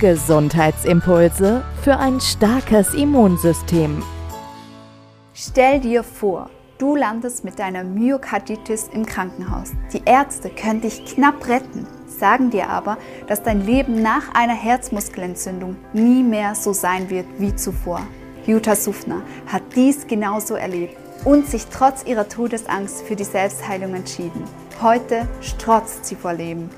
Gesundheitsimpulse für ein starkes Immunsystem. Stell dir vor, du landest mit deiner Myokarditis im Krankenhaus. Die Ärzte können dich knapp retten, sagen dir aber, dass dein Leben nach einer Herzmuskelentzündung nie mehr so sein wird wie zuvor. Jutta Suffner hat dies genauso erlebt und sich trotz ihrer Todesangst für die Selbstheilung entschieden. Heute strotzt sie vor Leben.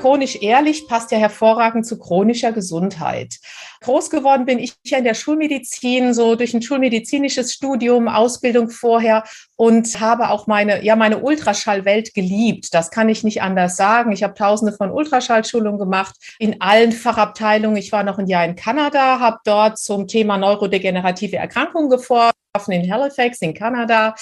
Chronisch ehrlich passt ja hervorragend zu chronischer Gesundheit. Groß geworden bin ich ja in der Schulmedizin, so durch ein schulmedizinisches Studium, Ausbildung vorher und habe auch meine, ja, meine Ultraschallwelt geliebt. Das kann ich nicht anders sagen. Ich habe tausende von Ultraschallschulungen gemacht in allen Fachabteilungen. Ich war noch ein Jahr in Kanada, habe dort zum Thema neurodegenerative Erkrankungen geforscht, in Halifax in Kanada.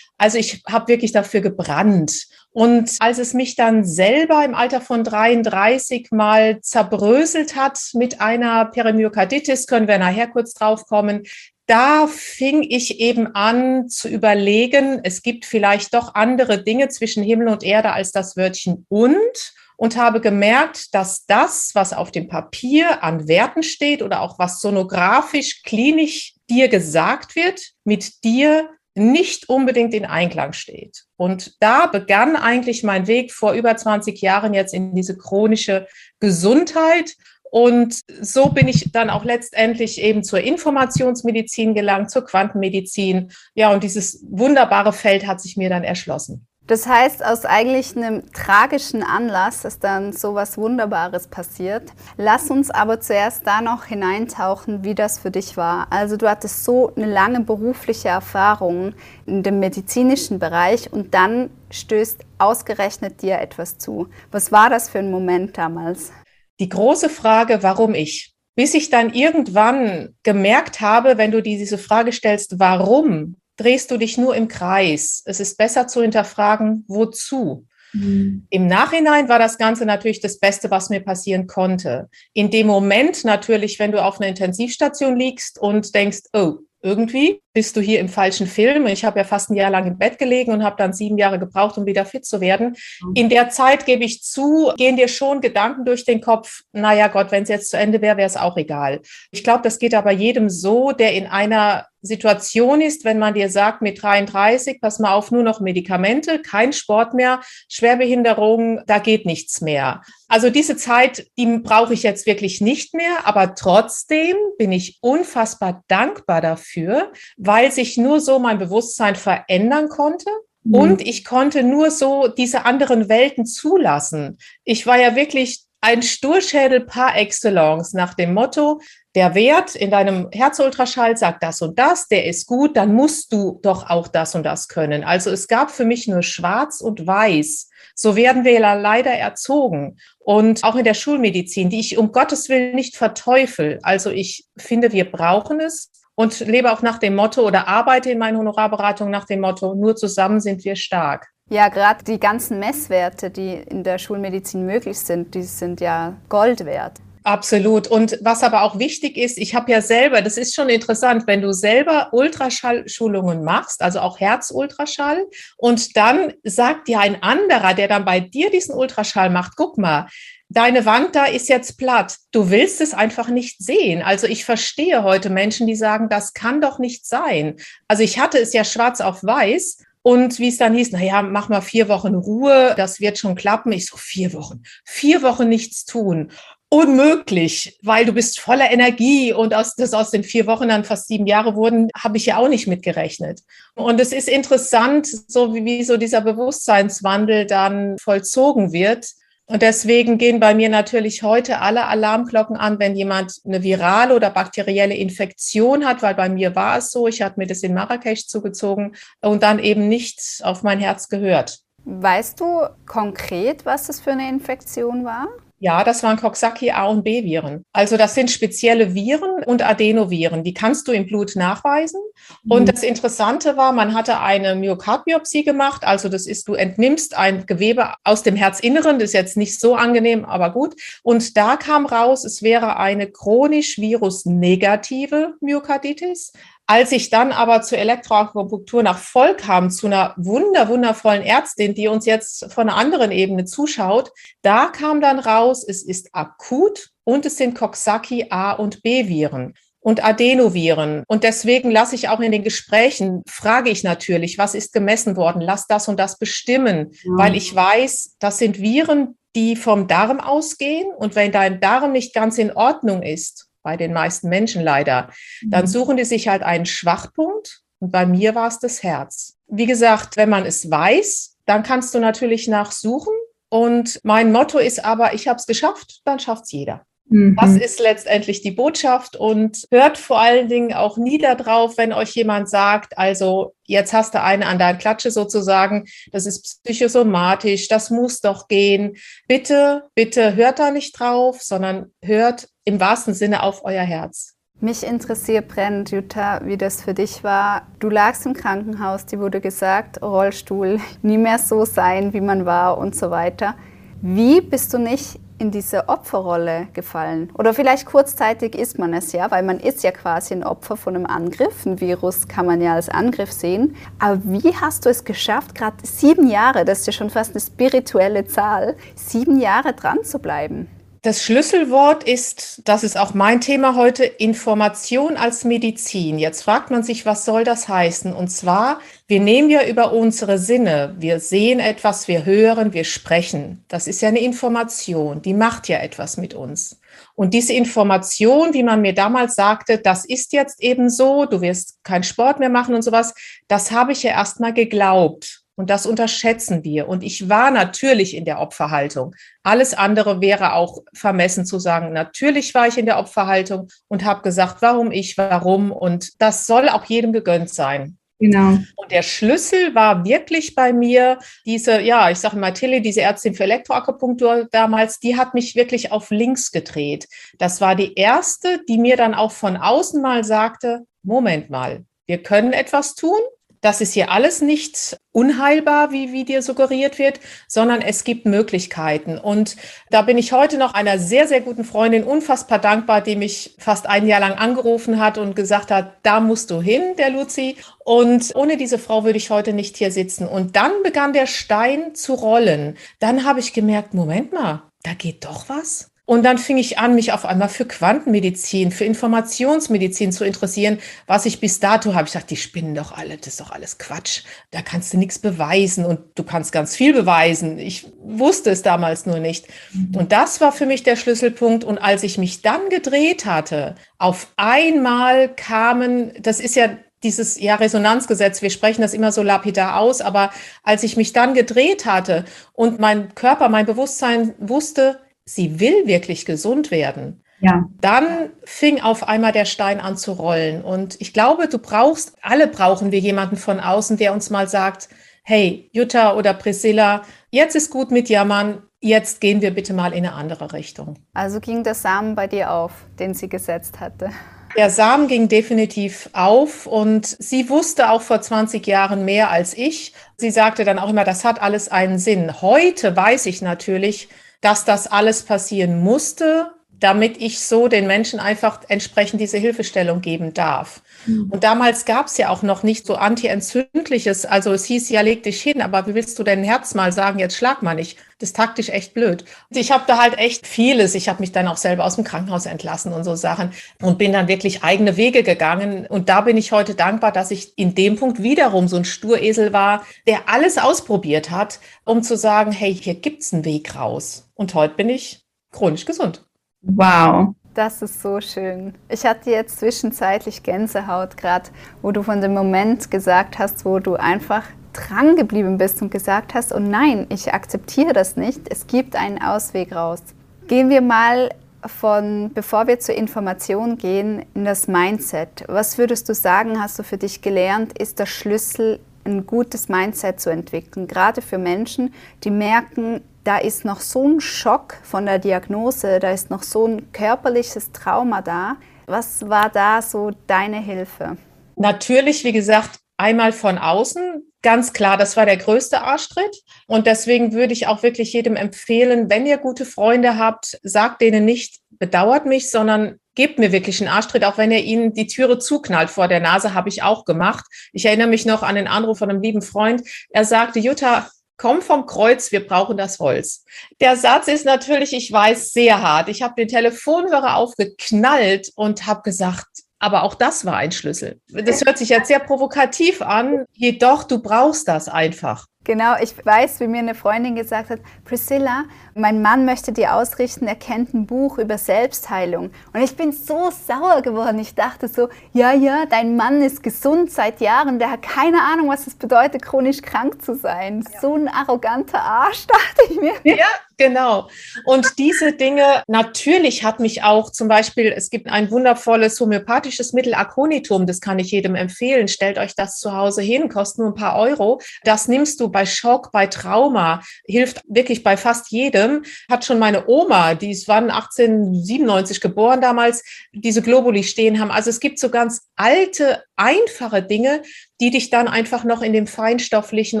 Also ich habe wirklich dafür gebrannt. Und als es mich dann selber im Alter von 33 mal zerbröselt hat mit einer Perimyokarditis, können wir nachher kurz drauf kommen, da fing ich eben an zu überlegen, es gibt vielleicht doch andere Dinge zwischen Himmel und Erde als das Wörtchen und und habe gemerkt, dass das, was auf dem Papier an Werten steht oder auch was sonografisch, klinisch dir gesagt wird, mit dir nicht unbedingt in Einklang steht. Und da begann eigentlich mein Weg vor über 20 Jahren jetzt in diese chronische Gesundheit. Und so bin ich dann auch letztendlich eben zur Informationsmedizin gelangt, zur Quantenmedizin. Ja, und dieses wunderbare Feld hat sich mir dann erschlossen. Das heißt, aus eigentlich einem tragischen Anlass ist dann so was Wunderbares passiert. Lass uns aber zuerst da noch hineintauchen, wie das für dich war. Also du hattest so eine lange berufliche Erfahrung in dem medizinischen Bereich und dann stößt ausgerechnet dir etwas zu. Was war das für ein Moment damals? Die große Frage, warum ich? Bis ich dann irgendwann gemerkt habe, wenn du diese Frage stellst, warum, drehst du dich nur im Kreis. Es ist besser zu hinterfragen, wozu. Mhm. Im Nachhinein war das Ganze natürlich das Beste, was mir passieren konnte. In dem Moment natürlich, wenn du auf einer Intensivstation liegst und denkst, oh, irgendwie bist du hier im falschen Film. Ich habe ja fast ein Jahr lang im Bett gelegen und habe dann sieben Jahre gebraucht, um wieder fit zu werden. Mhm. In der Zeit, gebe ich zu, gehen dir schon Gedanken durch den Kopf, naja Gott, wenn es jetzt zu Ende wäre, wäre es auch egal. Ich glaube, das geht aber jedem so, der in einer Situation ist, wenn man dir sagt, mit 33, pass mal auf, nur noch Medikamente, kein Sport mehr, Schwerbehinderung, da geht nichts mehr. Also diese Zeit, die brauche ich jetzt wirklich nicht mehr, aber trotzdem bin ich unfassbar dankbar dafür, weil sich nur so mein Bewusstsein verändern konnte. Mhm. Und ich konnte nur so diese anderen Welten zulassen. Ich war ja wirklich ein Sturschädel par excellence nach dem Motto, der Wert in deinem Herzultraschall sagt das und das, der ist gut, dann musst du doch auch das und das können. Also es gab für mich nur schwarz und weiß. So werden wir leider erzogen. Und auch in der Schulmedizin, die ich um Gottes Willen nicht verteufel. Also ich finde, wir brauchen es und lebe auch nach dem Motto oder arbeite in meinen Honorarberatungen nach dem Motto, nur zusammen sind wir stark. Ja, gerade die ganzen Messwerte, die in der Schulmedizin möglich sind, die sind ja Gold wert. Absolut. Und was aber auch wichtig ist, ich habe ja selber, das ist schon interessant, wenn du selber Ultraschallschulungen machst, also auch Herzultraschall, und dann sagt dir ein anderer, der dann bei dir diesen Ultraschall macht, guck mal, deine Wand da ist jetzt platt. Du willst es einfach nicht sehen. Also ich verstehe heute Menschen, die sagen, das kann doch nicht sein. Also ich hatte es ja schwarz auf weiß und wie es dann hieß, na ja, mach mal vier Wochen Ruhe, das wird schon klappen. Ich so, vier Wochen, vier Wochen nichts tun. unmöglich, weil du bist voller Energie und aus, das aus den vier Wochen dann fast sieben Jahre wurden, habe ich ja auch nicht mitgerechnet. Und es ist interessant, so wie, wie so dieser Bewusstseinswandel dann vollzogen wird. Und deswegen gehen bei mir natürlich heute alle Alarmglocken an, wenn jemand eine virale oder bakterielle Infektion hat, weil bei mir war es so, ich hatte mir das in Marrakesch zugezogen und dann eben nicht auf mein Herz gehört. Weißt du konkret, was das für eine Infektion war? Ja, das waren Coxsackie A und B Viren. Also das sind spezielle Viren und Adenoviren. Die kannst du im Blut nachweisen. Mhm. Und das Interessante war, man hatte eine Myokardbiopsie gemacht. Also das ist, du entnimmst ein Gewebe aus dem Herzinneren. Das ist jetzt nicht so angenehm, aber gut. Und da kam raus, es wäre eine chronisch virusnegative Myokarditis. Als ich dann aber zur Elektroakupunktur nach Voll kam, zu einer wunder, wundervollen Ärztin, die uns jetzt von einer anderen Ebene zuschaut, da kam dann raus, es ist akut und es sind Coxsackie A und B Viren und Adenoviren. Und deswegen lasse ich auch in den Gesprächen, frage ich natürlich, was ist gemessen worden? Lass das und das bestimmen, ja. weil ich weiß, das sind Viren, die vom Darm ausgehen. Und wenn dein Darm nicht ganz in Ordnung ist, bei den meisten Menschen leider, dann mhm. suchen die sich halt einen Schwachpunkt und bei mir war es das Herz. Wie gesagt, wenn man es weiß, dann kannst du natürlich nachsuchen und mein Motto ist aber, ich habe es geschafft, dann schafft es jeder. Mhm. Das ist letztendlich die Botschaft und hört vor allen Dingen auch nie darauf, wenn euch jemand sagt, also jetzt hast du eine an der Klatsche sozusagen, das ist psychosomatisch, das muss doch gehen. Bitte, bitte hört da nicht drauf, sondern hört im wahrsten Sinne auf euer Herz. Mich interessiert brennend, Jutta, wie das für dich war. Du lagst im Krankenhaus, dir wurde gesagt, Rollstuhl, nie mehr so sein, wie man war und so weiter. Wie bist du nicht in diese Opferrolle gefallen? Oder vielleicht kurzzeitig ist man es ja, weil man ist ja quasi ein Opfer von einem Angriff. Ein Virus kann man ja als Angriff sehen. Aber wie hast du es geschafft, gerade sieben Jahre, das ist ja schon fast eine spirituelle Zahl, sieben Jahre dran zu bleiben? Das Schlüsselwort ist, das ist auch mein Thema heute, Information als Medizin. Jetzt fragt man sich, was soll das heißen? Und zwar, wir nehmen ja über unsere Sinne, wir sehen etwas, wir hören, wir sprechen. Das ist ja eine Information, die macht ja etwas mit uns. Und diese Information, wie man mir damals sagte, das ist jetzt eben so, du wirst keinen Sport mehr machen und sowas, das habe ich ja erstmal geglaubt. Und das unterschätzen wir. Und ich war natürlich in der Opferhaltung. Alles andere wäre auch vermessen zu sagen. Natürlich war ich in der Opferhaltung und habe gesagt, warum ich, warum. Und das soll auch jedem gegönnt sein. Genau. Und der Schlüssel war wirklich bei mir diese, ja, ich sage mal, Tilly, diese Ärztin für Elektroakupunktur damals, die hat mich wirklich auf links gedreht. Das war die erste, die mir dann auch von außen mal sagte, Moment mal, wir können etwas tun, das ist hier alles nicht unheilbar, wie, wie dir suggeriert wird, sondern es gibt Möglichkeiten. Und da bin ich heute noch einer sehr, sehr guten Freundin unfassbar dankbar, die mich fast ein Jahr lang angerufen hat und gesagt hat, da musst du hin, der Luzi. Und ohne diese Frau würde ich heute nicht hier sitzen. Und dann begann der Stein zu rollen. Dann habe ich gemerkt, Moment mal, da geht doch was. Und dann fing ich an, mich auf einmal für Quantenmedizin, für Informationsmedizin zu interessieren, was ich bis dato habe. Ich dachte, die spinnen doch alle, das ist doch alles Quatsch. Da kannst du nichts beweisen und du kannst ganz viel beweisen. Ich wusste es damals nur nicht. Mhm. Und das war für mich der Schlüsselpunkt. Und als ich mich dann gedreht hatte, auf einmal kamen, das ist ja dieses ja Resonanzgesetz, wir sprechen das immer so lapidar aus, aber als ich mich dann gedreht hatte und mein Körper, mein Bewusstsein wusste, sie will wirklich gesund werden, ja. dann fing auf einmal der Stein an zu rollen. Und ich glaube, du brauchst, alle brauchen wir jemanden von außen, der uns mal sagt, hey, Jutta oder Priscilla, jetzt ist gut mit Jammern, jetzt gehen wir bitte mal in eine andere Richtung. Also ging der Samen bei dir auf, den sie gesetzt hatte? Der Samen ging definitiv auf und sie wusste auch vor 20 Jahren mehr als ich. Sie sagte dann auch immer, das hat alles einen Sinn. Heute weiß ich natürlich, dass das alles passieren musste, damit ich so den Menschen einfach entsprechend diese Hilfestellung geben darf. Mhm. Und damals gab es ja auch noch nicht so antientzündliches, also es hieß ja, leg dich hin, aber wie willst du dein Herz mal sagen, jetzt schlag mal nicht. Das ist taktisch echt blöd. Ich habe da halt echt vieles. Ich habe mich dann auch selber aus dem Krankenhaus entlassen und so Sachen und bin dann wirklich eigene Wege gegangen. Und da bin ich heute dankbar, dass ich in dem Punkt wiederum so ein Sturesel war, der alles ausprobiert hat, um zu sagen, hey, hier gibt's einen Weg raus. Und heute bin ich chronisch gesund. Wow. Das ist so schön. Ich hatte jetzt zwischenzeitlich Gänsehaut, gerade wo du von dem Moment gesagt hast, wo du einfach dran geblieben bist und gesagt hast, oh nein, ich akzeptiere das nicht, es gibt einen Ausweg raus. Gehen wir mal von, bevor wir zur Information gehen, in das Mindset. Was würdest du sagen, hast du für dich gelernt, ist der Schlüssel, ein gutes Mindset zu entwickeln, gerade für Menschen, die merken, da ist noch so ein Schock von der Diagnose, da ist noch so ein körperliches Trauma da. Was war da so deine Hilfe? Natürlich, wie gesagt, einmal von außen, ganz klar, das war der größte Arschtritt. Und deswegen würde ich auch wirklich jedem empfehlen, wenn ihr gute Freunde habt, sagt denen nicht, bedauert mich, sondern gebt mir wirklich einen Arschtritt, auch wenn ihr ihnen die Türe zuknallt vor der Nase, habe ich auch gemacht. Ich erinnere mich noch an den Anruf von einem lieben Freund. Er sagte, Jutta, komm vom Kreuz, wir brauchen das Holz. Der Satz ist natürlich, ich weiß, sehr hart. Ich habe den Telefonhörer aufgeknallt und habe gesagt, aber auch das war ein Schlüssel. Das hört sich jetzt sehr provokativ an, jedoch du brauchst das einfach. Genau, ich weiß, wie mir eine Freundin gesagt hat, Priscilla, mein Mann möchte dir ausrichten, er kennt ein Buch über Selbstheilung. Und ich bin so sauer geworden. Ich dachte so, ja, ja, dein Mann ist gesund seit Jahren, der hat keine Ahnung, was es bedeutet, chronisch krank zu sein. Ja. So ein arroganter Arsch, dachte ich mir. Ja, genau. Und diese Dinge, natürlich hat mich auch zum Beispiel, es gibt ein wundervolles homöopathisches Mittel, Aconitum, das kann ich jedem empfehlen. Stellt euch das zu Hause hin, kostet nur ein paar Euro. Das nimmst du bei Schock, bei Trauma, hilft wirklich bei fast jedem. Hat schon meine Oma, die ist wann 1897 geboren damals, diese Globuli stehen haben. Also es gibt so ganz alte, einfache Dinge, die dich dann einfach noch in dem Feinstofflichen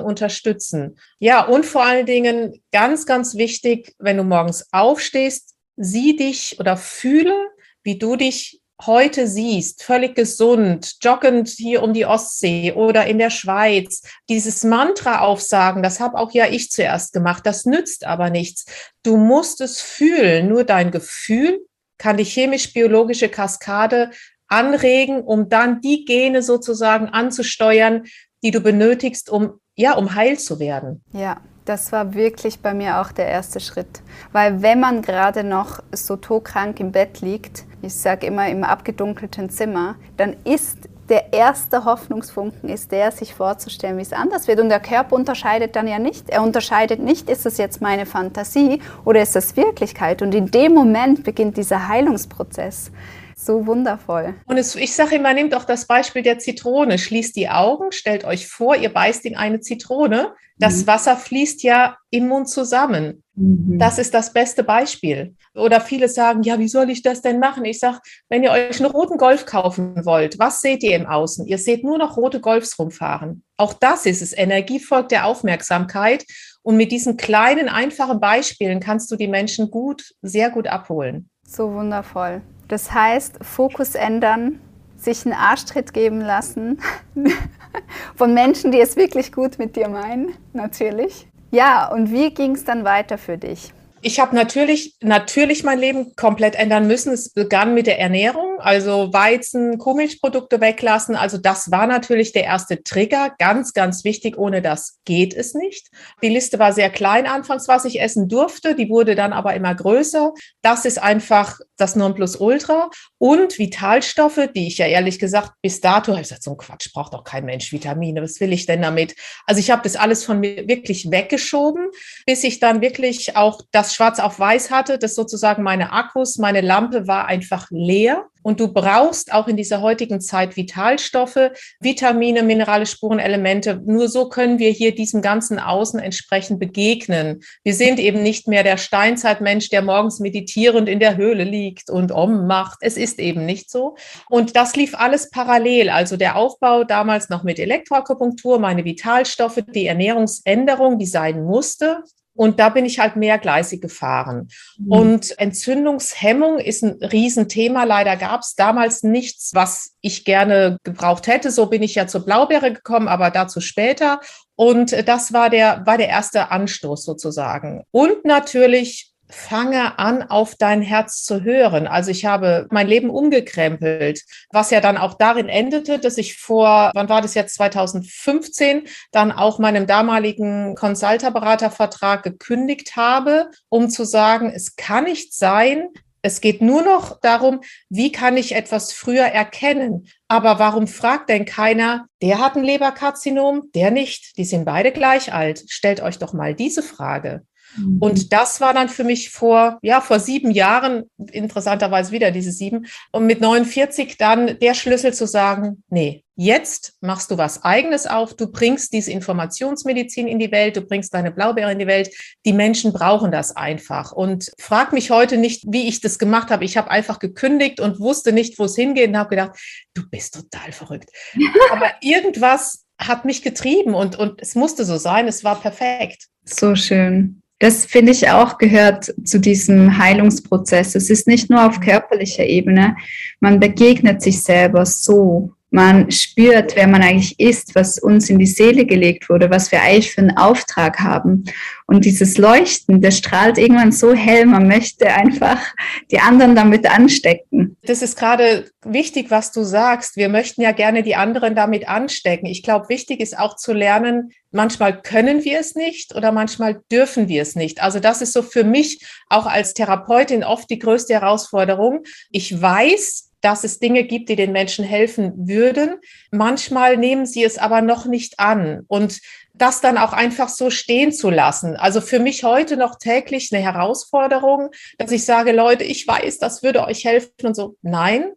unterstützen. Ja, und vor allen Dingen ganz, ganz wichtig, wenn du morgens aufstehst, sieh dich oder fühle, wie du dich heute siehst, völlig gesund, joggend hier um die Ostsee oder in der Schweiz, dieses Mantra aufsagen, das habe auch ja ich zuerst gemacht, das nützt aber nichts. Du musst es fühlen, nur dein Gefühl kann die chemisch-biologische Kaskade anregen, um dann die Gene sozusagen anzusteuern, die du benötigst, um ja, um heil zu werden. Ja, das war wirklich bei mir auch der erste Schritt. Weil wenn man gerade noch so todkrank im Bett liegt, ich sage immer im abgedunkelten Zimmer, dann ist der erste Hoffnungsfunken ist der, sich vorzustellen, wie es anders wird. Und der Körper unterscheidet dann ja nicht. Er unterscheidet nicht, ist es jetzt meine Fantasie oder ist es Wirklichkeit. Und in dem Moment beginnt dieser Heilungsprozess. So wundervoll. Und es, ich sage immer, nehmt auch das Beispiel der Zitrone. Schließt die Augen, stellt euch vor, ihr beißt in eine Zitrone. Das mhm. Wasser fließt ja im Mund zusammen. Mhm. Das ist das beste Beispiel. Oder viele sagen, ja, wie soll ich das denn machen? Ich sage, wenn ihr euch einen roten Golf kaufen wollt, was seht ihr im Außen? Ihr seht nur noch rote Golfs rumfahren. Auch das ist es. Energie folgt der Aufmerksamkeit. Und mit diesen kleinen, einfachen Beispielen kannst du die Menschen gut, sehr gut abholen. So wundervoll. Das heißt, Fokus ändern, sich einen Arschtritt geben lassen von Menschen, die es wirklich gut mit dir meinen, natürlich. Ja, und wie ging es dann weiter für dich? Ich habe natürlich, natürlich mein Leben komplett ändern müssen. Es begann mit der Ernährung, also Weizen, Kuhmilchprodukte weglassen. Also das war natürlich der erste Trigger. Ganz, ganz wichtig. Ohne das geht es nicht. Die Liste war sehr klein anfangs, was ich essen durfte. Die wurde dann aber immer größer. Das ist einfach das Nonplusultra. Und Vitalstoffe, die ich ja ehrlich gesagt bis dato habe ich gesagt, so ein Quatsch braucht doch kein Mensch Vitamine. Was will ich denn damit? Also ich habe das alles von mir wirklich weggeschoben, bis ich dann wirklich auch das schwarz auf weiß hatte, das sozusagen meine Akkus, meine Lampe war einfach leer. Und du brauchst auch in dieser heutigen Zeit Vitalstoffe, Vitamine, Minerale, Spurenelemente. Nur so können wir hier diesem ganzen Außen entsprechend begegnen. Wir sind eben nicht mehr der Steinzeitmensch, der morgens meditierend in der Höhle liegt und Om macht. Es ist eben nicht so. Und das lief alles parallel. Also der Aufbau damals noch mit Elektroakupunktur, meine Vitalstoffe, die Ernährungsänderung, die sein musste. Und da bin ich halt mehrgleisig gefahren. Mhm. Und Entzündungshemmung ist ein Riesenthema. Leider gab es damals nichts, was ich gerne gebraucht hätte. So bin ich ja zur Blaubeere gekommen, aber dazu später. Und das war der, war der erste Anstoß sozusagen. Und natürlich fange an, auf dein Herz zu hören. Also ich habe mein Leben umgekrempelt, was ja dann auch darin endete, dass ich vor, wann war das jetzt, 2015, dann auch meinem damaligen Consulterberatervertrag gekündigt habe, um zu sagen, es kann nicht sein, Es geht nur noch darum, wie kann ich etwas früher erkennen? Aber warum fragt denn keiner, der hat ein Leberkarzinom, der nicht? Die sind beide gleich alt. Stellt euch doch mal diese Frage. Mhm. Und das war dann für mich vor, ja, vor sieben Jahren, interessanterweise wieder diese sieben, und mit 49 dann der Schlüssel zu sagen, nee, jetzt machst du was eigenes auf, du bringst diese Informationsmedizin in die Welt, du bringst deine Blaubeere in die Welt. Die Menschen brauchen das einfach. Und frag mich heute nicht, wie ich das gemacht habe. Ich habe einfach gekündigt und wusste nicht, wo es hingeht und habe gedacht, du bist total verrückt. Aber irgendwas hat mich getrieben und, und es musste so sein, es war perfekt. So schön. Das finde ich auch gehört zu diesem Heilungsprozess. Es ist nicht nur auf körperlicher Ebene. Man begegnet sich selber so man spürt, wer man eigentlich ist, was uns in die Seele gelegt wurde, was wir eigentlich für einen Auftrag haben. Und dieses Leuchten, das strahlt irgendwann so hell, man möchte einfach die anderen damit anstecken. Das ist gerade wichtig, was du sagst. Wir möchten ja gerne die anderen damit anstecken. Ich glaube, wichtig ist auch zu lernen, manchmal können wir es nicht oder manchmal dürfen wir es nicht. Also das ist so für mich auch als Therapeutin oft die größte Herausforderung. Ich weiß, dass es Dinge gibt, die den Menschen helfen würden. Manchmal nehmen sie es aber noch nicht an und das dann auch einfach so stehen zu lassen. Also für mich heute noch täglich eine Herausforderung, dass ich sage, Leute, ich weiß, das würde euch helfen und so. Nein,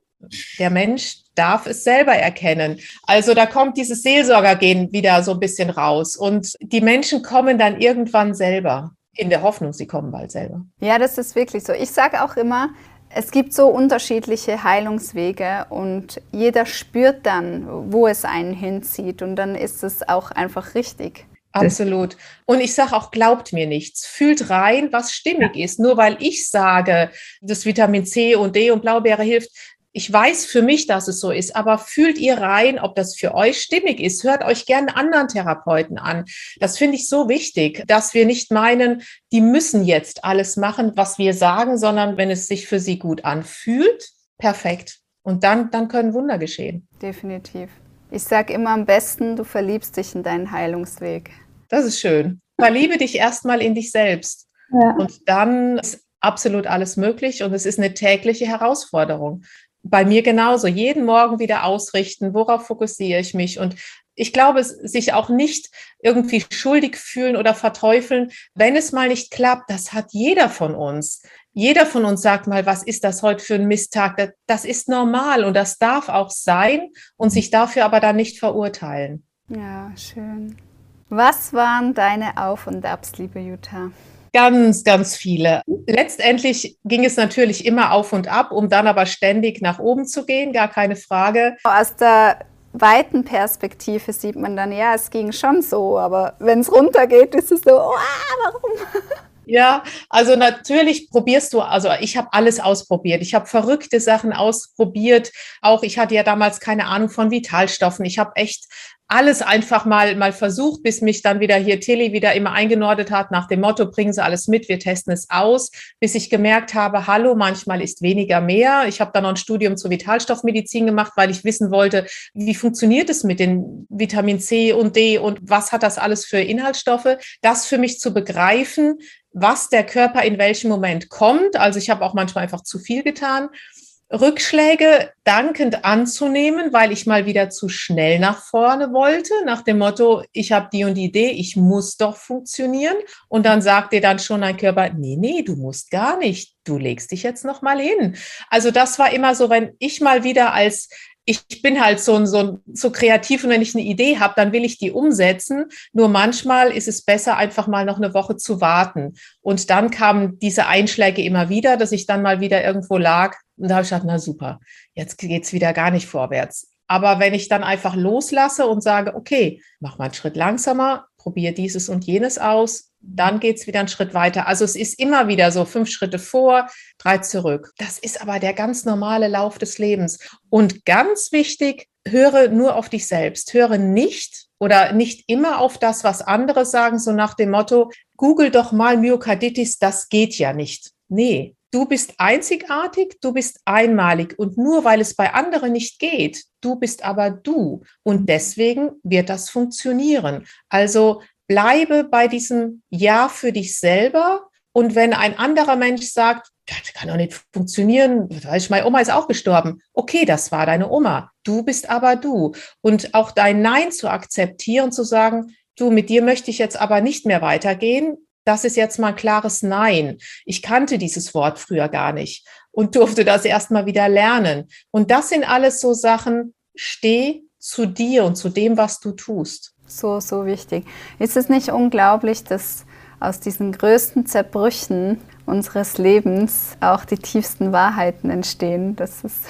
der Mensch darf es selber erkennen. Also da kommt dieses Seelsorgergehen wieder so ein bisschen raus und die Menschen kommen dann irgendwann selber. In der Hoffnung, sie kommen bald selber. Ja, das ist wirklich so. Ich sage auch immer, es gibt so unterschiedliche Heilungswege und jeder spürt dann, wo es einen hinzieht und dann ist es auch einfach richtig. Absolut. Und ich sage auch, glaubt mir nichts. Fühlt rein, was stimmig ist. Nur weil ich sage, das Vitamin C und D und Blaubeere hilft, ich weiß für mich, dass es so ist, aber fühlt ihr rein, ob das für euch stimmig ist. Hört euch gerne anderen Therapeuten an. Das finde ich so wichtig, dass wir nicht meinen, die müssen jetzt alles machen, was wir sagen, sondern wenn es sich für sie gut anfühlt, perfekt. Und dann, dann können Wunder geschehen. Definitiv. Ich sage immer am besten, du verliebst dich in deinen Heilungsweg. Das ist schön. Verliebe dich erstmal in dich selbst. Ja. Und dann ist absolut alles möglich und es ist eine tägliche Herausforderung bei mir genauso. Jeden Morgen wieder ausrichten, worauf fokussiere ich mich und ich glaube, sich auch nicht irgendwie schuldig fühlen oder verteufeln, wenn es mal nicht klappt. Das hat jeder von uns. Jeder von uns sagt mal, was ist das heute für ein Misttag? Das ist normal und das darf auch sein und sich dafür aber dann nicht verurteilen. Ja, schön. Was waren deine Auf und Abs, liebe Jutta? Ganz, ganz viele. Letztendlich ging es natürlich immer auf und ab, um dann aber ständig nach oben zu gehen, gar keine Frage. Aus der weiten Perspektive sieht man dann, ja, es ging schon so, aber wenn es runtergeht, ist es so, oh, warum? Ja, also natürlich probierst du, also ich habe alles ausprobiert. Ich habe verrückte Sachen ausprobiert. Auch ich hatte ja damals keine Ahnung von Vitalstoffen. Ich habe echt alles einfach mal, mal versucht, bis mich dann wieder hier Tilly wieder immer eingenordet hat nach dem Motto, bringen Sie alles mit, wir testen es aus, bis ich gemerkt habe, hallo, manchmal ist weniger mehr. Ich habe dann noch ein Studium zur Vitalstoffmedizin gemacht, weil ich wissen wollte, wie funktioniert es mit den Vitamin C und D und was hat das alles für Inhaltsstoffe. Das für mich zu begreifen, was der Körper in welchem Moment kommt. Also ich habe auch manchmal einfach zu viel getan Rückschläge dankend anzunehmen, weil ich mal wieder zu schnell nach vorne wollte, nach dem Motto, ich habe die und die Idee, ich muss doch funktionieren. Und dann sagt dir dann schon dein Körper, nee, nee, du musst gar nicht, du legst dich jetzt noch mal hin. Also das war immer so, wenn ich mal wieder als ich bin halt so, so, so kreativ und wenn ich eine Idee habe, dann will ich die umsetzen. Nur manchmal ist es besser, einfach mal noch eine Woche zu warten. Und dann kamen diese Einschläge immer wieder, dass ich dann mal wieder irgendwo lag. Und da habe ich gedacht, na super, jetzt geht's wieder gar nicht vorwärts. Aber wenn ich dann einfach loslasse und sage, okay, mach mal einen Schritt langsamer, probiere dieses und jenes aus, dann geht es wieder einen Schritt weiter. Also es ist immer wieder so fünf Schritte vor, drei zurück. Das ist aber der ganz normale Lauf des Lebens. Und ganz wichtig, höre nur auf dich selbst. Höre nicht oder nicht immer auf das, was andere sagen, so nach dem Motto, google doch mal Myokarditis, das geht ja nicht. Nee, du bist einzigartig, du bist einmalig und nur weil es bei anderen nicht geht, du bist aber du und deswegen wird das funktionieren. Also bleibe bei diesem Ja für dich selber Und wenn ein anderer Mensch sagt, das kann doch nicht funktionieren, meine Oma ist auch gestorben. Okay, das war deine Oma. Du bist aber du. Und auch dein Nein zu akzeptieren, zu sagen, du, mit dir möchte ich jetzt aber nicht mehr weitergehen. Das ist jetzt mal ein klares Nein. Ich kannte dieses Wort früher gar nicht und durfte das erstmal wieder lernen. Und das sind alles so Sachen, steh zu dir und zu dem, was du tust. So, so wichtig. Ist es nicht unglaublich, dass aus diesen größten Zerbrüchen unseres Lebens auch die tiefsten Wahrheiten entstehen? Das ist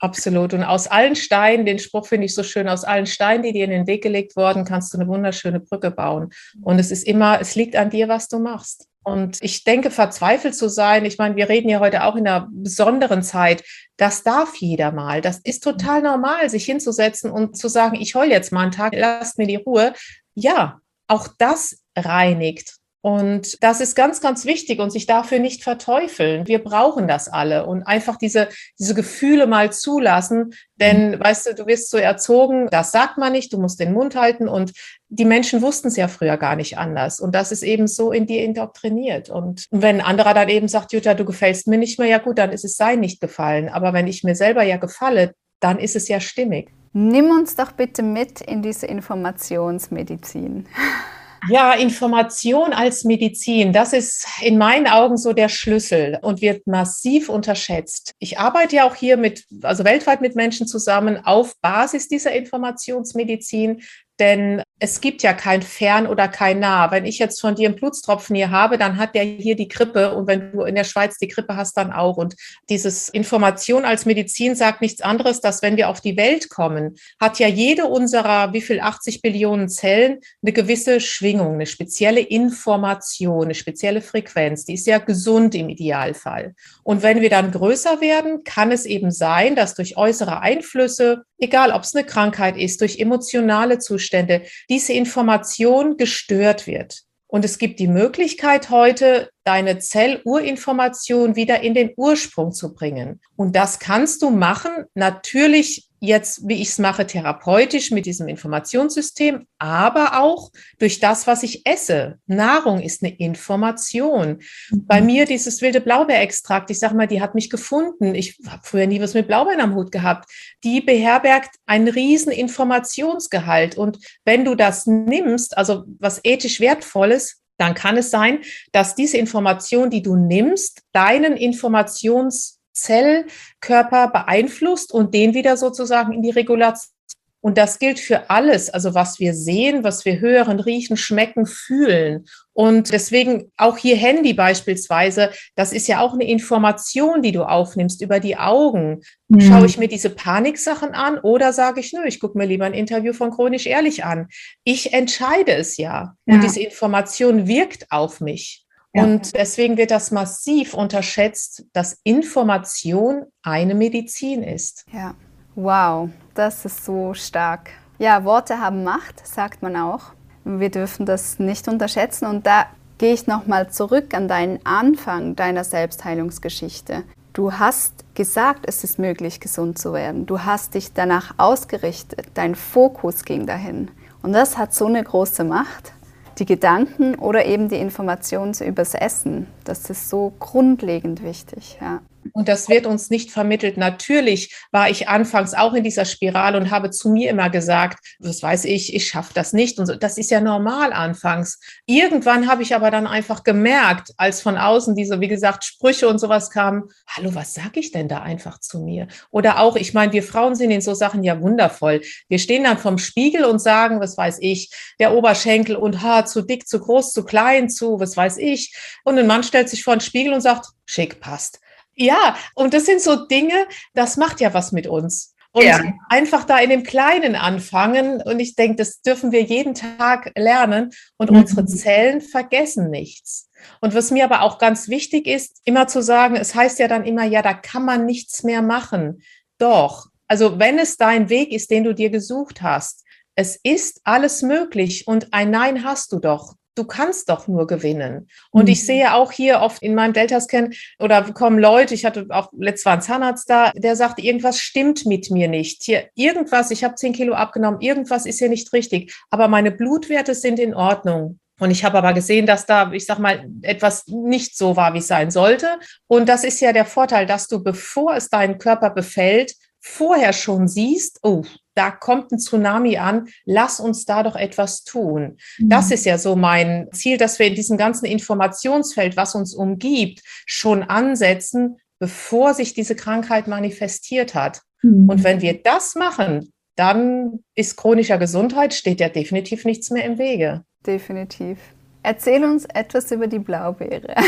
Absolut. Und aus allen Steinen, den Spruch finde ich so schön, aus allen Steinen, die dir in den Weg gelegt wurden, kannst du eine wunderschöne Brücke bauen. Und es ist immer, es liegt an dir, was du machst. Und ich denke, verzweifelt zu sein, ich meine, wir reden ja heute auch in einer besonderen Zeit, das darf jeder mal. Das ist total normal, sich hinzusetzen und zu sagen, ich heul jetzt mal einen Tag, lasst mir die Ruhe. Ja, auch das reinigt. Und das ist ganz, ganz wichtig und sich dafür nicht verteufeln. Wir brauchen das alle und einfach diese, diese Gefühle mal zulassen. Denn, mhm. weißt du, du wirst so erzogen, das sagt man nicht, du musst den Mund halten und die Menschen wussten es ja früher gar nicht anders. Und das ist eben so in dir indoktriniert. Und wenn ein anderer dann eben sagt, Jutta, du gefällst mir nicht mehr, ja gut, dann ist es sein nicht gefallen. Aber wenn ich mir selber ja gefalle, dann ist es ja stimmig. Nimm uns doch bitte mit in diese Informationsmedizin. Ja, Information als Medizin, das ist in meinen Augen so der Schlüssel und wird massiv unterschätzt. Ich arbeite ja auch hier mit, also weltweit mit Menschen zusammen auf Basis dieser Informationsmedizin, denn es gibt ja kein Fern oder kein Nah. Wenn ich jetzt von dir einen Blutstropfen hier habe, dann hat der hier die Grippe. Und wenn du in der Schweiz die Grippe hast, dann auch. Und dieses Information als Medizin sagt nichts anderes, dass wenn wir auf die Welt kommen, hat ja jede unserer, wie viel, 80 Billionen Zellen eine gewisse Schwingung, eine spezielle Information, eine spezielle Frequenz. Die ist ja gesund im Idealfall. Und wenn wir dann größer werden, kann es eben sein, dass durch äußere Einflüsse, egal ob es eine Krankheit ist, durch emotionale Zustände, diese Information gestört wird. Und es gibt die Möglichkeit heute, deine Zellurinformation wieder in den Ursprung zu bringen. Und das kannst du machen, natürlich jetzt, wie ich es mache, therapeutisch mit diesem Informationssystem, aber auch durch das, was ich esse. Nahrung ist eine Information. Mhm. Bei mir dieses wilde Blaubeerextrakt, ich sage mal, die hat mich gefunden. Ich habe früher nie was mit Blaubeeren am Hut gehabt. Die beherbergt einen riesen Informationsgehalt. Und wenn du das nimmst, also was ethisch wertvolles, dann kann es sein, dass diese Information, die du nimmst, deinen Informations Zellkörper beeinflusst und den wieder sozusagen in die Regulation. Und das gilt für alles, also was wir sehen, was wir hören, riechen, schmecken, fühlen. Und deswegen auch hier Handy beispielsweise, das ist ja auch eine Information, die du aufnimmst über die Augen. Mhm. Schaue ich mir diese Paniksachen an oder sage ich, nö, ich gucke mir lieber ein Interview von Chronisch Ehrlich an. Ich entscheide es ja. ja. Und diese Information wirkt auf mich. Und deswegen wird das massiv unterschätzt, dass Information eine Medizin ist. Ja, wow, das ist so stark. Ja, Worte haben Macht, sagt man auch. Wir dürfen das nicht unterschätzen. Und da gehe ich nochmal zurück an deinen Anfang deiner Selbstheilungsgeschichte. Du hast gesagt, es ist möglich, gesund zu werden. Du hast dich danach ausgerichtet. Dein Fokus ging dahin. Und das hat so eine große Macht die Gedanken oder eben die Informationen übers Essen. Das ist so grundlegend wichtig. Ja. Und das wird uns nicht vermittelt. Natürlich war ich anfangs auch in dieser Spirale und habe zu mir immer gesagt, was weiß ich, ich schaffe das nicht. Und so. das ist ja normal anfangs. Irgendwann habe ich aber dann einfach gemerkt, als von außen diese, wie gesagt, Sprüche und sowas kamen, hallo, was sage ich denn da einfach zu mir? Oder auch, ich meine, wir Frauen sind in so Sachen ja wundervoll. Wir stehen dann vom Spiegel und sagen, was weiß ich, der Oberschenkel und ha, zu dick, zu groß, zu klein, zu, was weiß ich. Und ein Mann stellt sich vor den Spiegel und sagt, schick, passt. Ja, und das sind so Dinge, das macht ja was mit uns. Und ja. einfach da in dem Kleinen anfangen. Und ich denke, das dürfen wir jeden Tag lernen. Und mhm. unsere Zellen vergessen nichts. Und was mir aber auch ganz wichtig ist, immer zu sagen, es heißt ja dann immer, ja, da kann man nichts mehr machen. Doch, also wenn es dein Weg ist, den du dir gesucht hast, es ist alles möglich und ein Nein hast du doch du kannst doch nur gewinnen. Und mhm. ich sehe auch hier oft in meinem Delta-Scan oder kommen Leute, ich hatte auch letztes Mal einen Zahnarzt da, der sagt, irgendwas stimmt mit mir nicht. Hier, irgendwas, ich habe zehn Kilo abgenommen, irgendwas ist hier nicht richtig, aber meine Blutwerte sind in Ordnung. Und ich habe aber gesehen, dass da, ich sag mal, etwas nicht so war, wie es sein sollte. Und das ist ja der Vorteil, dass du, bevor es deinen Körper befällt, vorher schon siehst, oh, da kommt ein Tsunami an, lass uns da doch etwas tun. Mhm. Das ist ja so mein Ziel, dass wir in diesem ganzen Informationsfeld, was uns umgibt, schon ansetzen, bevor sich diese Krankheit manifestiert hat. Mhm. Und wenn wir das machen, dann ist chronischer Gesundheit, steht ja definitiv nichts mehr im Wege. Definitiv. Erzähl uns etwas über die Blaubeere.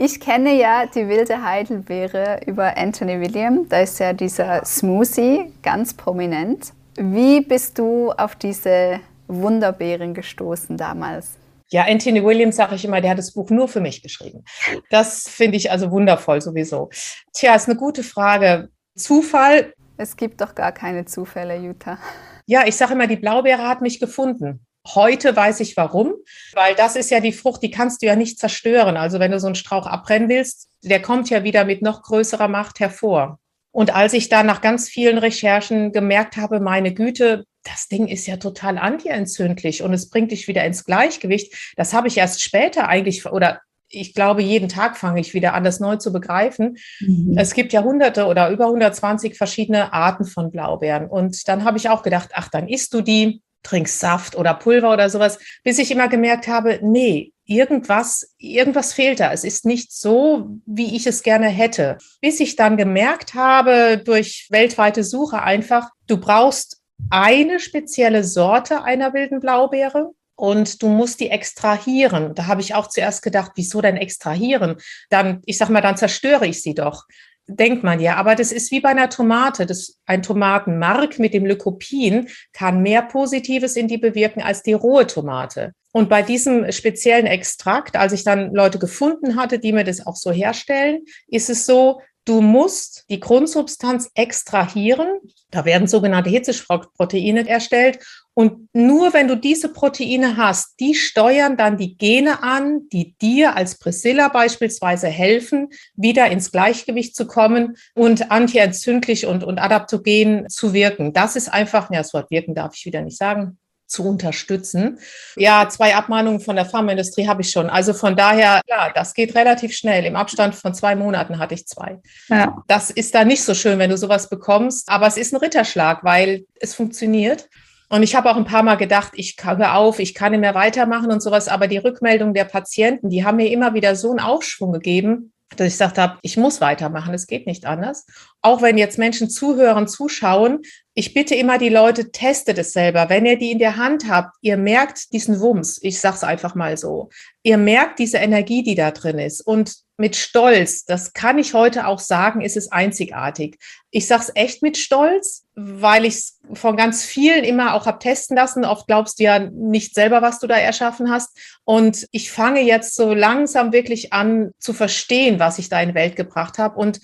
Ich kenne ja die wilde Heidelbeere über Anthony William. Da ist ja dieser Smoothie ganz prominent. Wie bist du auf diese Wunderbeeren gestoßen damals? Ja, Anthony Williams sage ich immer, der hat das Buch nur für mich geschrieben. Das finde ich also wundervoll sowieso. Tja, ist eine gute Frage. Zufall? Es gibt doch gar keine Zufälle, Jutta. Ja, ich sage immer, die Blaubeere hat mich gefunden. Heute weiß ich warum, weil das ist ja die Frucht, die kannst du ja nicht zerstören. Also wenn du so einen Strauch abbrennen willst, der kommt ja wieder mit noch größerer Macht hervor. Und als ich dann nach ganz vielen Recherchen gemerkt habe, meine Güte, das Ding ist ja total antientzündlich und es bringt dich wieder ins Gleichgewicht. Das habe ich erst später eigentlich oder ich glaube, jeden Tag fange ich wieder an, das neu zu begreifen. Mhm. Es gibt ja hunderte oder über 120 verschiedene Arten von Blaubeeren. Und dann habe ich auch gedacht, ach, dann isst du die, trinkst Saft oder Pulver oder sowas, bis ich immer gemerkt habe, nee, irgendwas, irgendwas fehlt da. Es ist nicht so, wie ich es gerne hätte. Bis ich dann gemerkt habe, durch weltweite Suche einfach, du brauchst eine spezielle Sorte einer wilden Blaubeere und du musst die extrahieren. Da habe ich auch zuerst gedacht, wieso denn extrahieren? Dann, ich sag mal, dann zerstöre ich sie doch denkt man ja, aber das ist wie bei einer Tomate. Das, ein Tomatenmark mit dem Lycopin kann mehr Positives in die bewirken als die rohe Tomate. Und bei diesem speziellen Extrakt, als ich dann Leute gefunden hatte, die mir das auch so herstellen, ist es so, Du musst die Grundsubstanz extrahieren. Da werden sogenannte Hitzesproteine erstellt. Und nur wenn du diese Proteine hast, die steuern dann die Gene an, die dir als Priscilla beispielsweise helfen, wieder ins Gleichgewicht zu kommen und antientzündlich und, und adaptogen zu wirken. Das ist einfach, ja, das Wort wirken darf ich wieder nicht sagen, zu unterstützen. Ja, zwei Abmahnungen von der Pharmaindustrie habe ich schon. Also von daher, ja, das geht relativ schnell. Im Abstand von zwei Monaten hatte ich zwei. Ja. Das ist da nicht so schön, wenn du sowas bekommst, aber es ist ein Ritterschlag, weil es funktioniert. Und ich habe auch ein paar Mal gedacht, ich höre auf, ich kann nicht mehr weitermachen und sowas. Aber die Rückmeldung der Patienten, die haben mir immer wieder so einen Aufschwung gegeben, dass ich gesagt habe, ich muss weitermachen, es geht nicht anders. Auch wenn jetzt Menschen zuhören, zuschauen, ich bitte immer die Leute, testet es selber. Wenn ihr die in der Hand habt, ihr merkt diesen Wumms, ich sag's einfach mal so. Ihr merkt diese Energie, die da drin ist. Und mit Stolz, das kann ich heute auch sagen, ist es einzigartig. Ich sag's echt mit Stolz, weil ich es von ganz vielen immer auch hab testen lassen. Oft glaubst du ja nicht selber, was du da erschaffen hast. Und ich fange jetzt so langsam wirklich an zu verstehen, was ich da in Welt gebracht habe. Und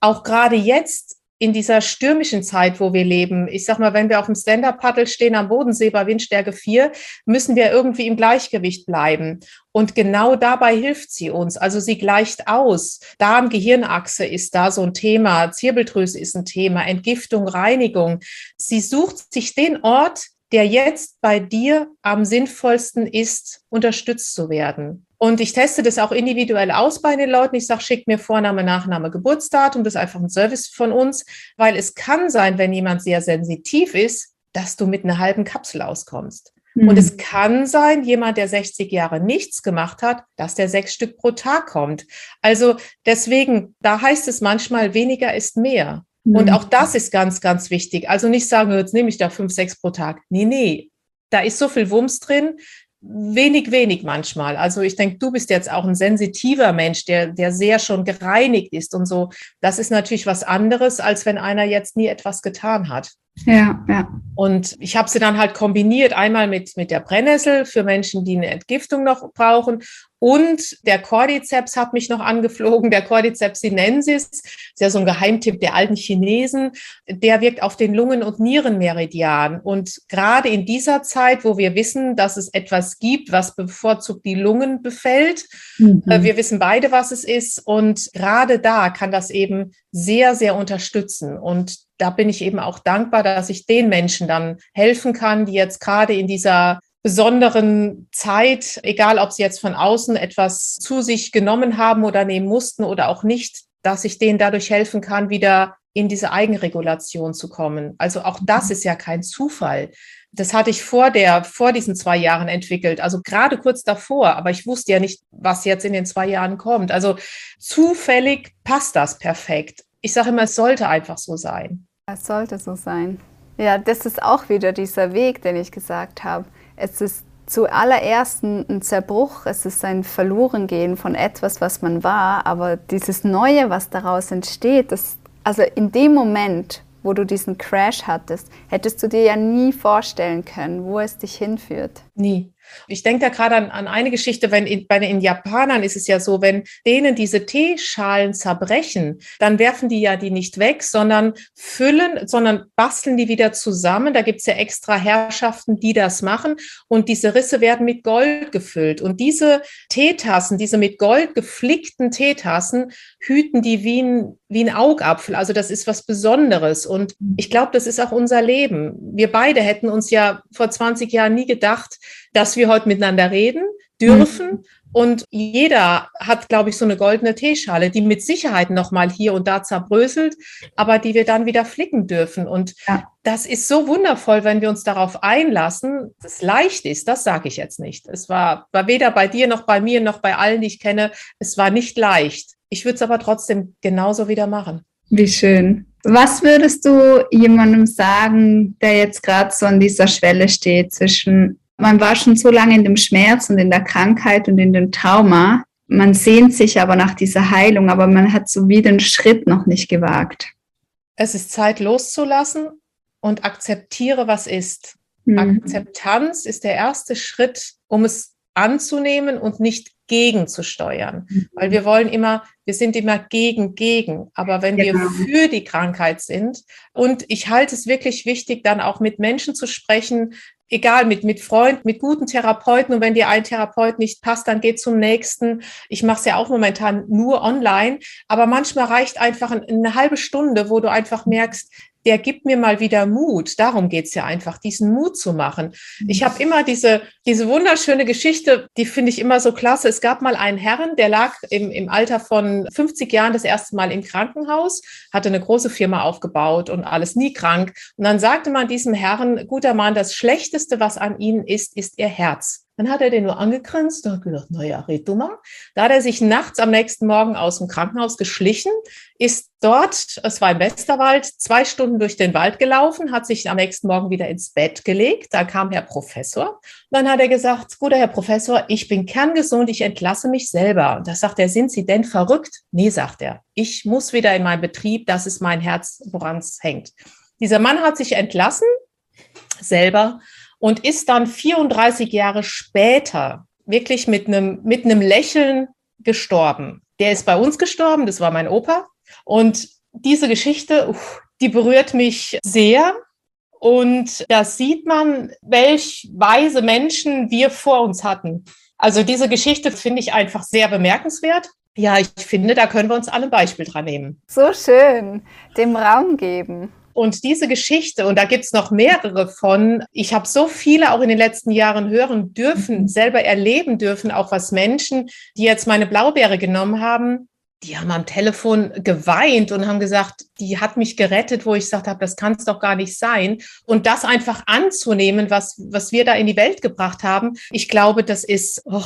auch gerade jetzt in dieser stürmischen Zeit, wo wir leben, ich sag mal, wenn wir auf dem Stand-Up-Paddle stehen am Bodensee bei Windstärke 4, müssen wir irgendwie im Gleichgewicht bleiben. Und genau dabei hilft sie uns. Also sie gleicht aus. Darm-Gehirnachse ist da so ein Thema. Zirbeldrüse ist ein Thema. Entgiftung, Reinigung. Sie sucht sich den Ort, der jetzt bei dir am sinnvollsten ist, unterstützt zu werden. Und ich teste das auch individuell aus bei den Leuten. Ich sage, schickt mir Vorname, Nachname, Geburtsdatum. Das ist einfach ein Service von uns, weil es kann sein, wenn jemand sehr sensitiv ist, dass du mit einer halben Kapsel auskommst. Mhm. Und es kann sein, jemand, der 60 Jahre nichts gemacht hat, dass der sechs Stück pro Tag kommt. Also deswegen, da heißt es manchmal, weniger ist mehr. Mhm. Und auch das ist ganz, ganz wichtig. Also nicht sagen, jetzt nehme ich da fünf, sechs pro Tag. Nee, nee. Da ist so viel Wumms drin, wenig, wenig manchmal. Also ich denke, du bist jetzt auch ein sensitiver Mensch, der, der sehr schon gereinigt ist und so. Das ist natürlich was anderes, als wenn einer jetzt nie etwas getan hat. Ja, ja. Und ich habe sie dann halt kombiniert, einmal mit, mit der Brennnessel für Menschen, die eine Entgiftung noch brauchen. Und der Cordyceps hat mich noch angeflogen, der Cordyceps sinensis, ist ja so ein Geheimtipp der alten Chinesen, der wirkt auf den Lungen- und Nierenmeridian. Und gerade in dieser Zeit, wo wir wissen, dass es etwas gibt, was bevorzugt die Lungen befällt, mhm. Äh, wir wissen beide, was es ist. Und gerade da kann das eben sehr, sehr unterstützen. Und da bin ich eben auch dankbar, dass ich den Menschen dann helfen kann, die jetzt gerade in dieser besonderen Zeit, egal ob sie jetzt von außen etwas zu sich genommen haben oder nehmen mussten oder auch nicht, dass ich denen dadurch helfen kann, wieder in diese Eigenregulation zu kommen. Also auch das mhm. ist ja kein Zufall. Das hatte ich vor der, vor diesen zwei Jahren entwickelt, also gerade kurz davor, aber ich wusste ja nicht, was jetzt in den zwei Jahren kommt. Also zufällig passt das perfekt. Ich sage immer, es sollte einfach so sein. Es sollte so sein. Ja, das ist auch wieder dieser Weg, den ich gesagt habe. Es ist zuallererst ein Zerbruch, es ist ein Verlorengehen von etwas, was man war, aber dieses Neue, was daraus entsteht, das, also in dem Moment, wo du diesen Crash hattest, hättest du dir ja nie vorstellen können, wo es dich hinführt. Nie. Ich denke da gerade an, an eine Geschichte, wenn in, bei den Japanern ist es ja so, wenn denen diese Teeschalen zerbrechen, dann werfen die ja die nicht weg, sondern füllen, sondern basteln die wieder zusammen. Da gibt es ja extra Herrschaften, die das machen. Und diese Risse werden mit Gold gefüllt. Und diese Teetassen, diese mit Gold geflickten Teetassen, hüten die wie ein, wie ein Augapfel. Also das ist was Besonderes. Und ich glaube, das ist auch unser Leben. Wir beide hätten uns ja vor 20 Jahren nie gedacht, dass wir heute miteinander reden dürfen. Mhm. Und jeder hat, glaube ich, so eine goldene Teeschale, die mit Sicherheit nochmal hier und da zerbröselt, aber die wir dann wieder flicken dürfen. Und ja. das ist so wundervoll, wenn wir uns darauf einlassen. dass Es leicht ist, das sage ich jetzt nicht. Es war, war weder bei dir noch bei mir noch bei allen, die ich kenne. Es war nicht leicht. Ich würde es aber trotzdem genauso wieder machen. Wie schön. Was würdest du jemandem sagen, der jetzt gerade so an dieser Schwelle steht zwischen man war schon so lange in dem Schmerz und in der Krankheit und in dem Trauma. Man sehnt sich aber nach dieser Heilung, aber man hat so wie den Schritt noch nicht gewagt. Es ist Zeit loszulassen und akzeptiere, was ist. Mhm. Akzeptanz ist der erste Schritt, um es anzunehmen und nicht gegenzusteuern. Mhm. Weil wir wollen immer, wir sind immer gegen, gegen. Aber wenn genau. wir für die Krankheit sind, und ich halte es wirklich wichtig, dann auch mit Menschen zu sprechen, egal, mit, mit Freunden, mit guten Therapeuten. Und wenn dir ein Therapeut nicht passt, dann geh zum nächsten. Ich mache es ja auch momentan nur online. Aber manchmal reicht einfach eine halbe Stunde, wo du einfach merkst, der gibt mir mal wieder Mut. Darum geht's ja einfach, diesen Mut zu machen. Ich habe immer diese, diese wunderschöne Geschichte, die finde ich immer so klasse. Es gab mal einen Herrn, der lag im, im Alter von 50 Jahren das erste Mal im Krankenhaus, hatte eine große Firma aufgebaut und alles nie krank. Und dann sagte man diesem Herrn, guter Mann, das Schlechteste, was an Ihnen ist, ist Ihr Herz. Dann hat er den nur angegrinst und hat gedacht, naja, red du mal. Da hat er sich nachts am nächsten Morgen aus dem Krankenhaus geschlichen, ist dort, es war im Westerwald, zwei Stunden durch den Wald gelaufen, hat sich am nächsten Morgen wieder ins Bett gelegt. Da kam Herr Professor. Dann hat er gesagt, guter Herr Professor, ich bin kerngesund, ich entlasse mich selber. Und da sagt er, sind Sie denn verrückt? Nee, sagt er. Ich muss wieder in meinen Betrieb, das ist mein Herz, woran es hängt. Dieser Mann hat sich entlassen, selber, und ist dann 34 Jahre später wirklich mit einem, mit einem Lächeln gestorben. Der ist bei uns gestorben, das war mein Opa. Und diese Geschichte, die berührt mich sehr. Und da sieht man, welch weise Menschen wir vor uns hatten. Also diese Geschichte finde ich einfach sehr bemerkenswert. Ja, ich finde, da können wir uns alle ein Beispiel dran nehmen. So schön, dem Raum geben. Und diese Geschichte, und da gibt es noch mehrere von, ich habe so viele auch in den letzten Jahren hören dürfen, mhm. selber erleben dürfen, auch was Menschen, die jetzt meine Blaubeere genommen haben, die haben am Telefon geweint und haben gesagt, die hat mich gerettet, wo ich gesagt habe, das kann es doch gar nicht sein. Und das einfach anzunehmen, was, was wir da in die Welt gebracht haben, ich glaube, das ist. Oh.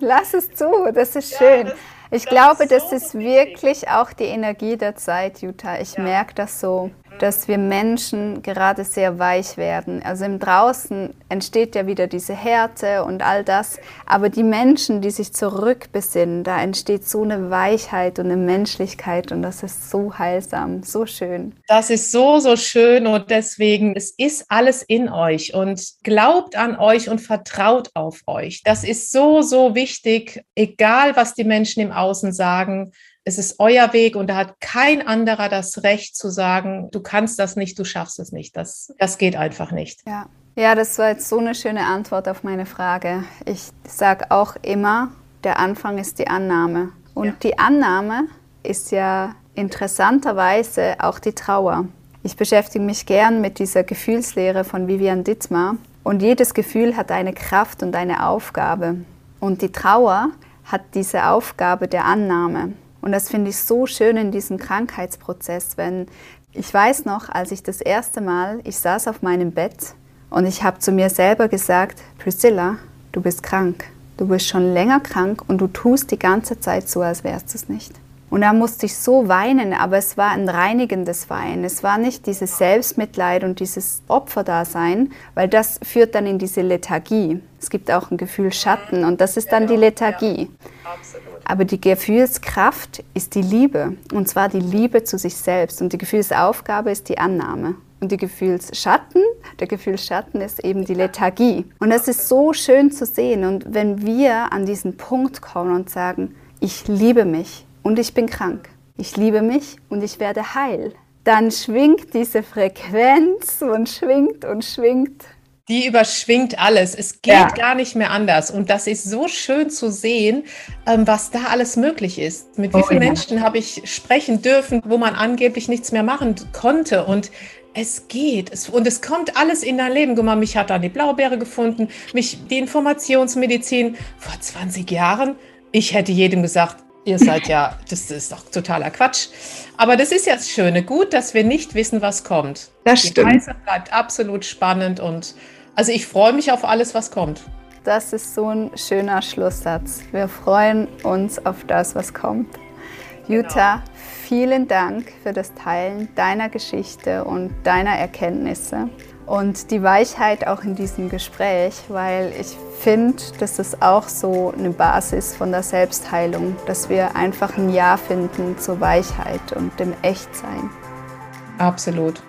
Lass es zu, das ist schön. Ja, das ich glaube, das ist wirklich auch die Energie der Zeit, Jutta. Ich merke das so dass wir Menschen gerade sehr weich werden. Also im Draußen entsteht ja wieder diese Härte und all das, aber die Menschen, die sich zurückbesinnen, da entsteht so eine Weichheit und eine Menschlichkeit und das ist so heilsam, so schön. Das ist so, so schön und deswegen, es ist alles in euch und glaubt an euch und vertraut auf euch. Das ist so, so wichtig, egal was die Menschen im Außen sagen es ist euer Weg und da hat kein anderer das Recht zu sagen, du kannst das nicht, du schaffst es nicht. Das, das geht einfach nicht. Ja. ja, das war jetzt so eine schöne Antwort auf meine Frage. Ich sage auch immer, der Anfang ist die Annahme. Und ja. die Annahme ist ja interessanterweise auch die Trauer. Ich beschäftige mich gern mit dieser Gefühlslehre von Vivian Dittmar. Und jedes Gefühl hat eine Kraft und eine Aufgabe. Und die Trauer hat diese Aufgabe der Annahme. Und das finde ich so schön in diesem Krankheitsprozess, wenn ich weiß noch, als ich das erste Mal, ich saß auf meinem Bett und ich habe zu mir selber gesagt, Priscilla, du bist krank. Du bist schon länger krank und du tust die ganze Zeit so, als wärst du es nicht. Und da musste ich so weinen, aber es war ein reinigendes Weinen. Es war nicht dieses Selbstmitleid und dieses Opferdasein, weil das führt dann in diese Lethargie. Es gibt auch ein Gefühl Schatten und das ist dann die Lethargie. Aber die Gefühlskraft ist die Liebe und zwar die Liebe zu sich selbst und die Gefühlsaufgabe ist die Annahme. Und die Gefühlsschatten, der Gefühlsschatten ist eben die Lethargie. Und das ist so schön zu sehen. Und wenn wir an diesen Punkt kommen und sagen, ich liebe mich, und ich bin krank. Ich liebe mich und ich werde heil. Dann schwingt diese Frequenz und schwingt und schwingt. Die überschwingt alles. Es geht ja. gar nicht mehr anders. Und das ist so schön zu sehen, ähm, was da alles möglich ist. Mit wie oh, vielen ja. Menschen habe ich sprechen dürfen, wo man angeblich nichts mehr machen konnte. Und es geht. Es, und es kommt alles in dein Leben. Guck mal, mich hat dann die Blaubeere gefunden, mich die Informationsmedizin vor 20 Jahren. Ich hätte jedem gesagt, Ihr seid ja, das ist doch totaler Quatsch. Aber das ist ja das Schöne. Gut, dass wir nicht wissen, was kommt. Das Die stimmt. Die Reise bleibt absolut spannend und also ich freue mich auf alles, was kommt. Das ist so ein schöner Schlusssatz. Wir freuen uns auf das, was kommt. Jutta, genau. vielen Dank für das Teilen deiner Geschichte und deiner Erkenntnisse und die Weichheit auch in diesem Gespräch, weil ich finde, das ist auch so eine Basis von der Selbstheilung, dass wir einfach ein Ja finden zur Weichheit und dem Echtsein. Absolut.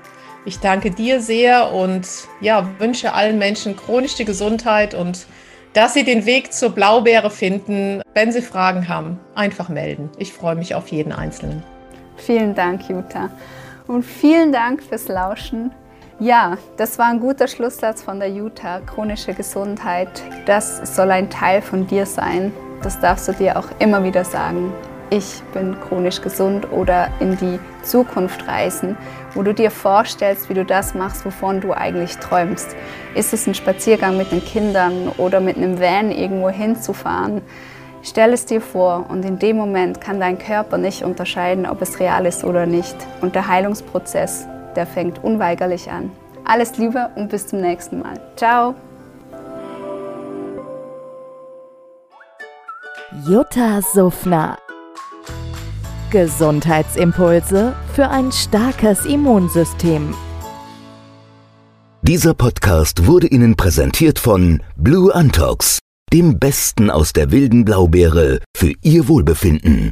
Ich danke dir sehr und ja, wünsche allen Menschen chronische Gesundheit und dass sie den Weg zur Blaubeere finden. Wenn sie Fragen haben, einfach melden. Ich freue mich auf jeden Einzelnen. Vielen Dank, Jutta. Und vielen Dank fürs Lauschen. Ja, das war ein guter Schlusssatz von der Jutta. Chronische Gesundheit, das soll ein Teil von dir sein. Das darfst du dir auch immer wieder sagen. Ich bin chronisch gesund oder in die Zukunft reisen, wo du dir vorstellst, wie du das machst, wovon du eigentlich träumst. Ist es ein Spaziergang mit den Kindern oder mit einem Van irgendwo hinzufahren? Stell es dir vor und in dem Moment kann dein Körper nicht unterscheiden, ob es real ist oder nicht. Und der Heilungsprozess der fängt unweigerlich an. Alles Liebe und bis zum nächsten Mal. Ciao! Jutta Suffner Gesundheitsimpulse für ein starkes Immunsystem. Dieser Podcast wurde Ihnen präsentiert von Blue Antox, dem Besten aus der wilden Blaubeere für Ihr Wohlbefinden.